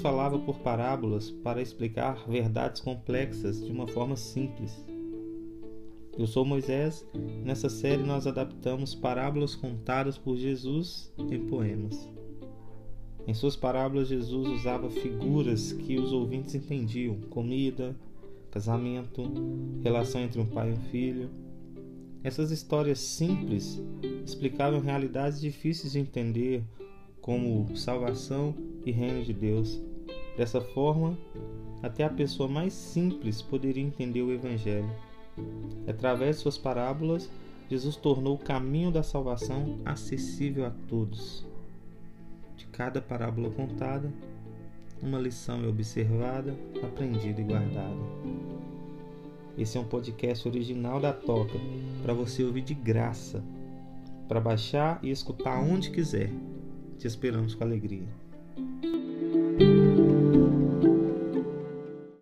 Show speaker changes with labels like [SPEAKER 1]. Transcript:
[SPEAKER 1] falava por parábolas para explicar verdades complexas de uma forma simples. Eu sou Moisés. Nessa série nós adaptamos parábolas contadas por Jesus em poemas. Em suas parábolas, Jesus usava figuras que os ouvintes entendiam: comida, casamento, relação entre um pai e um filho. Essas histórias simples explicavam realidades difíceis de entender, como salvação e reino de Deus. Dessa forma, até a pessoa mais simples poderia entender o Evangelho. Através de suas parábolas, Jesus tornou o caminho da salvação acessível a todos. De cada parábola contada, uma lição é observada, aprendida e guardada. Esse é um podcast original da Toca, para você ouvir de graça, para baixar e escutar onde quiser. Te esperamos com alegria. Thank you.